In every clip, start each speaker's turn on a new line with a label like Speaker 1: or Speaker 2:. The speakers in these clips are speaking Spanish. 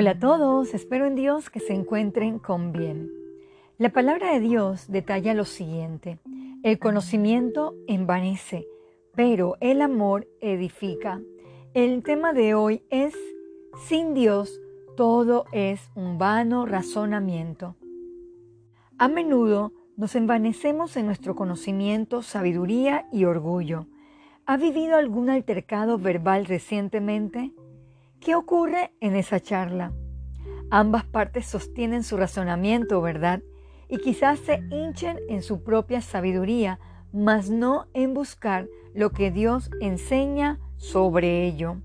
Speaker 1: Hola a todos, espero en Dios que se encuentren con bien. La palabra de Dios detalla lo siguiente, el conocimiento envanece, pero el amor edifica. El tema de hoy es, sin Dios, todo es un vano razonamiento. A menudo nos envanecemos en nuestro conocimiento, sabiduría y orgullo. ¿Ha vivido algún altercado verbal recientemente? ¿Qué ocurre en esa charla? Ambas partes sostienen su razonamiento, ¿verdad? Y quizás se hinchen en su propia sabiduría, mas no en buscar lo que Dios enseña sobre ello.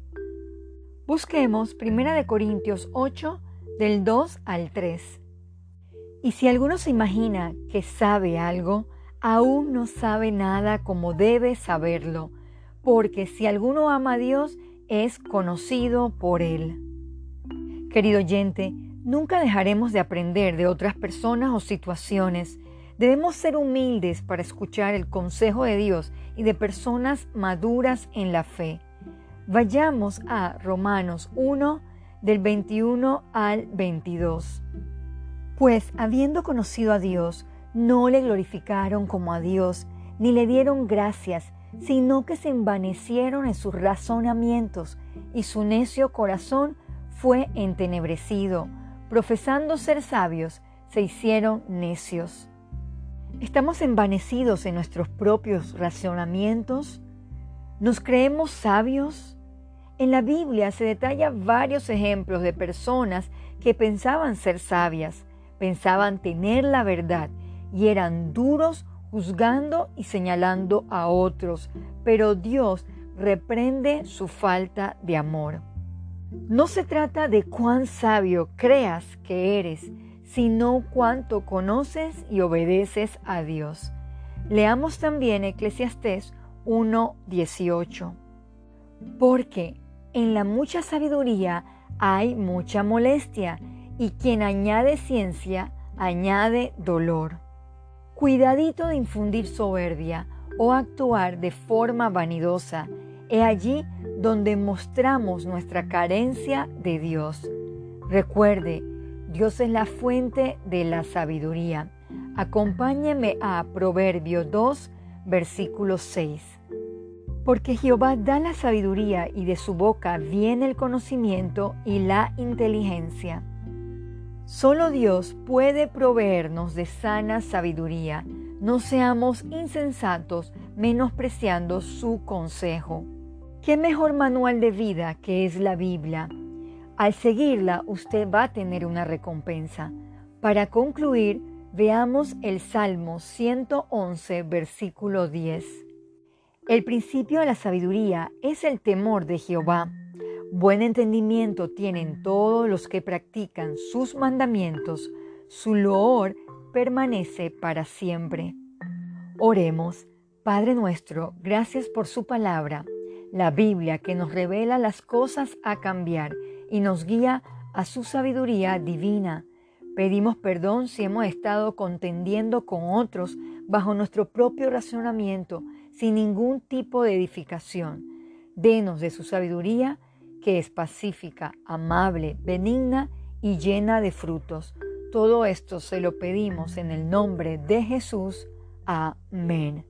Speaker 1: Busquemos 1 Corintios 8 del 2 al 3. Y si alguno se imagina que sabe algo, aún no sabe nada como debe saberlo, porque si alguno ama a Dios, es conocido por Él. Querido oyente, nunca dejaremos de aprender de otras personas o situaciones. Debemos ser humildes para escuchar el consejo de Dios y de personas maduras en la fe. Vayamos a Romanos 1 del 21 al 22. Pues habiendo conocido a Dios, no le glorificaron como a Dios, ni le dieron gracias, sino que se envanecieron en sus razonamientos, y su necio corazón fue entenebrecido. Profesando ser sabios, se hicieron necios. ¿Estamos envanecidos en nuestros propios razonamientos? ¿Nos creemos sabios? En la Biblia se detalla varios ejemplos de personas que pensaban ser sabias, pensaban tener la verdad y eran duros juzgando y señalando a otros, pero Dios reprende su falta de amor. No se trata de cuán sabio creas que eres, sino cuánto conoces y obedeces a Dios. Leamos también Eclesiastés 1:18. Porque en la mucha sabiduría hay mucha molestia, y quien añade ciencia añade dolor. Cuidadito de infundir soberbia o actuar de forma vanidosa. He allí donde mostramos nuestra carencia de Dios. Recuerde, Dios es la fuente de la sabiduría. Acompáñeme a Proverbio 2, versículo 6. Porque Jehová da la sabiduría y de su boca viene el conocimiento y la inteligencia. Solo Dios puede proveernos de sana sabiduría. No seamos insensatos menospreciando su consejo. ¿Qué mejor manual de vida que es la Biblia? Al seguirla usted va a tener una recompensa. Para concluir, veamos el Salmo 111, versículo 10. El principio de la sabiduría es el temor de Jehová Buen entendimiento tienen todos los que practican sus mandamientos, su loor permanece para siempre. Oremos, Padre nuestro, gracias por su palabra, la Biblia que nos revela las cosas a cambiar y nos guía a su sabiduría divina. Pedimos perdón si hemos estado contendiendo con otros bajo nuestro propio razonamiento, sin ningún tipo de edificación. Denos de su sabiduría que es pacífica, amable, benigna y llena de frutos. Todo esto se lo pedimos en el nombre de Jesús. Amén.